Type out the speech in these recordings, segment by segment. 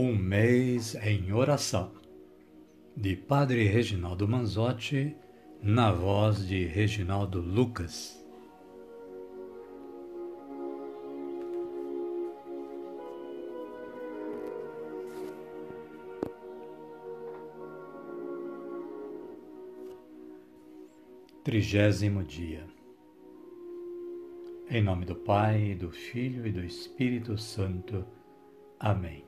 Um mês em oração, de Padre Reginaldo Manzotti, na voz de Reginaldo Lucas. Trigésimo dia. Em nome do Pai, do Filho e do Espírito Santo. Amém.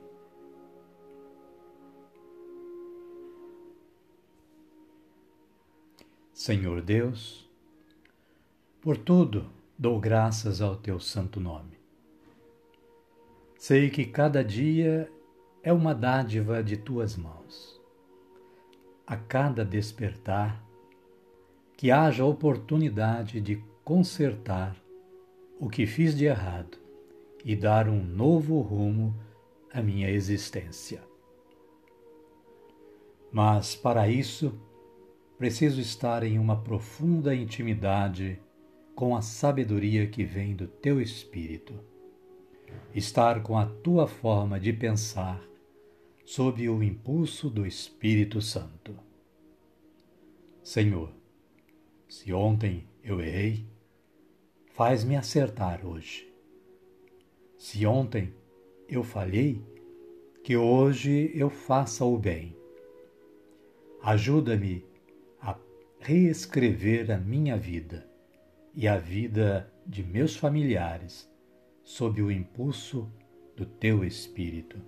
Senhor Deus, por tudo dou graças ao teu santo nome. Sei que cada dia é uma dádiva de tuas mãos. A cada despertar, que haja oportunidade de consertar o que fiz de errado e dar um novo rumo à minha existência. Mas para isso, preciso estar em uma profunda intimidade com a sabedoria que vem do teu espírito. Estar com a tua forma de pensar sob o impulso do Espírito Santo. Senhor, se ontem eu errei, faz-me acertar hoje. Se ontem eu falhei, que hoje eu faça o bem. Ajuda-me reescrever a minha vida e a vida de meus familiares sob o impulso do teu Espírito.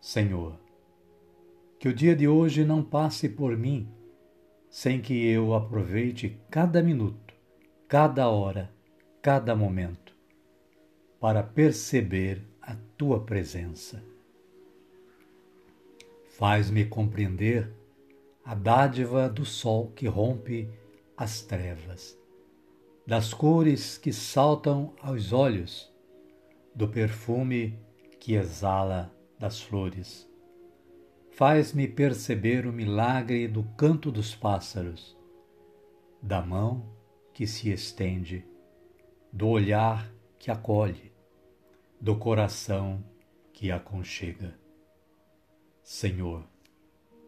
Senhor, que o dia de hoje não passe por mim sem que eu aproveite cada minuto, cada hora, cada momento para perceber a tua presença. Faz-me compreender a dádiva do sol que rompe as trevas, das cores que saltam aos olhos, do perfume que exala das flores. Faz-me perceber o milagre do canto dos pássaros, da mão que se estende, do olhar que acolhe, do coração que aconchega. Senhor,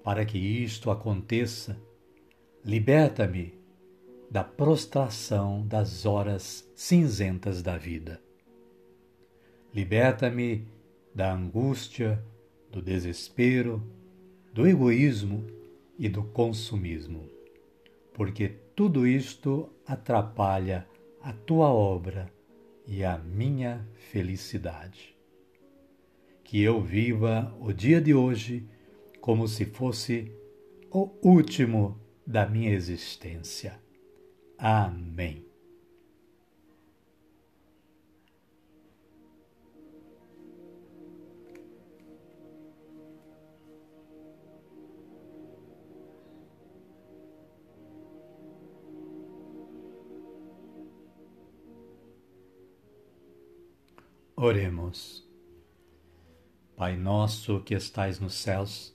para que isto aconteça, liberta-me da prostração das horas cinzentas da vida. Liberta-me da angústia, do desespero, do egoísmo e do consumismo, porque tudo isto atrapalha a tua obra e a minha felicidade. Que eu viva o dia de hoje como se fosse o último da minha existência. Amém. Oremos. Pai nosso que estais nos céus,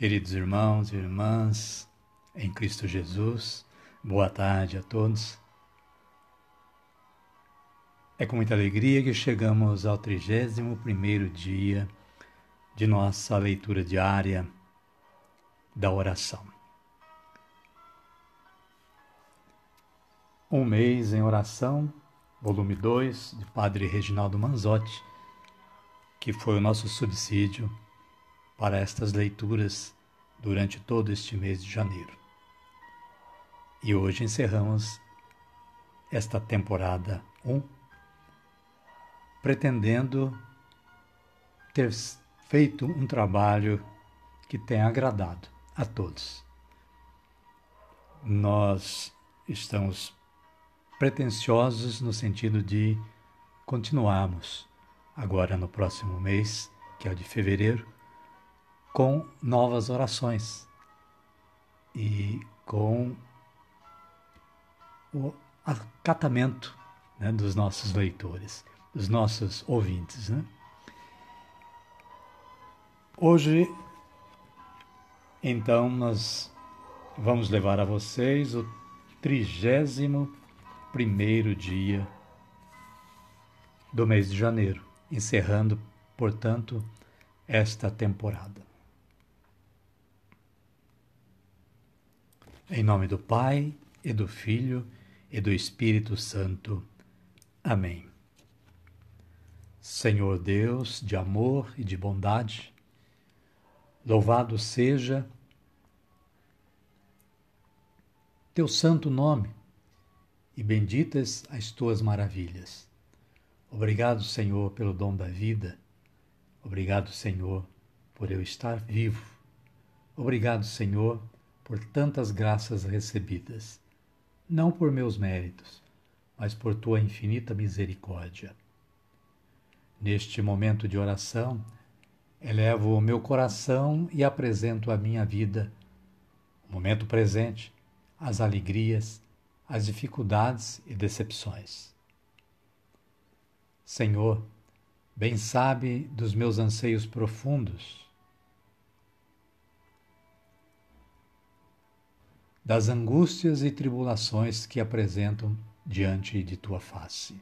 Queridos irmãos e irmãs em Cristo Jesus, boa tarde a todos. É com muita alegria que chegamos ao 31º dia de nossa leitura diária da oração. Um mês em oração, volume 2, de Padre Reginaldo Manzotti, que foi o nosso subsídio para estas leituras durante todo este mês de janeiro. E hoje encerramos esta temporada 1, pretendendo ter feito um trabalho que tenha agradado a todos. Nós estamos pretensiosos no sentido de continuarmos agora no próximo mês, que é o de fevereiro, com novas orações e com o acatamento né, dos nossos leitores, dos nossos ouvintes. Né? Hoje, então, nós vamos levar a vocês o trigésimo primeiro dia do mês de janeiro, encerrando, portanto, esta temporada. Em nome do Pai, e do Filho, e do Espírito Santo. Amém. Senhor Deus de amor e de bondade, louvado seja teu santo nome e benditas as tuas maravilhas. Obrigado, Senhor, pelo dom da vida. Obrigado, Senhor, por eu estar vivo. Obrigado, Senhor, por tantas graças recebidas, não por meus méritos, mas por tua infinita misericórdia. Neste momento de oração, elevo o meu coração e apresento a minha vida, o momento presente, as alegrias, as dificuldades e decepções. Senhor, bem sabe dos meus anseios profundos das angústias e tribulações que apresentam diante de tua face.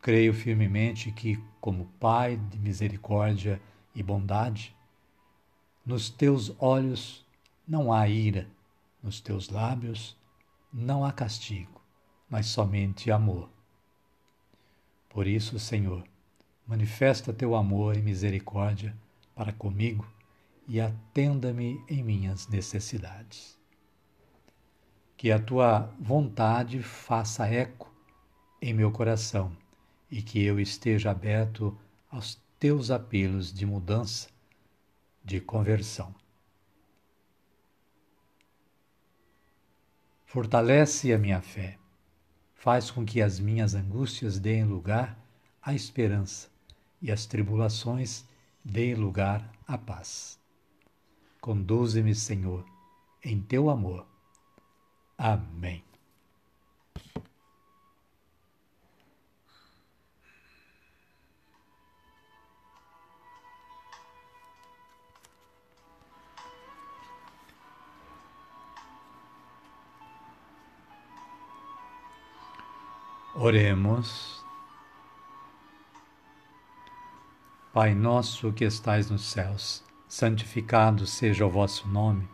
Creio firmemente que, como Pai de misericórdia e bondade, nos teus olhos não há ira, nos teus lábios não há castigo, mas somente amor. Por isso, Senhor, manifesta teu amor e misericórdia para comigo e atenda-me em minhas necessidades. Que a tua vontade faça eco em meu coração e que eu esteja aberto aos teus apelos de mudança, de conversão. Fortalece a minha fé, faz com que as minhas angústias deem lugar à esperança e as tribulações deem lugar à paz. Conduze-me, Senhor, em teu amor. Amém. Oremos. Pai nosso que estais nos céus, santificado seja o vosso nome.